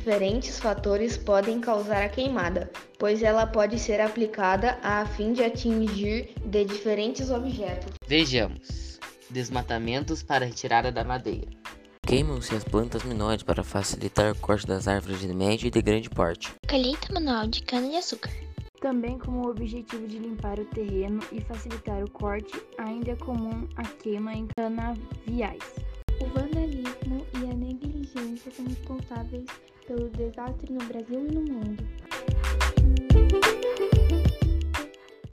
diferentes fatores podem causar a queimada, pois ela pode ser aplicada a fim de atingir de diferentes objetos. Vejamos: desmatamentos para retirada da madeira. Queimam-se as plantas menores para facilitar o corte das árvores de médio e de grande porte. Colheita manual de cana-de-açúcar. Também com o objetivo de limpar o terreno e facilitar o corte, ainda é comum a queima em canaviais. O vandalismo e a negligência são responsáveis pelo desastre no Brasil e no mundo.